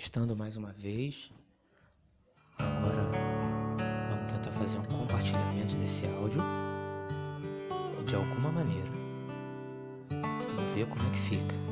testando mais uma vez. Agora vamos tentar fazer um compartilhamento desse áudio de alguma maneira. Vamos ver como é que fica.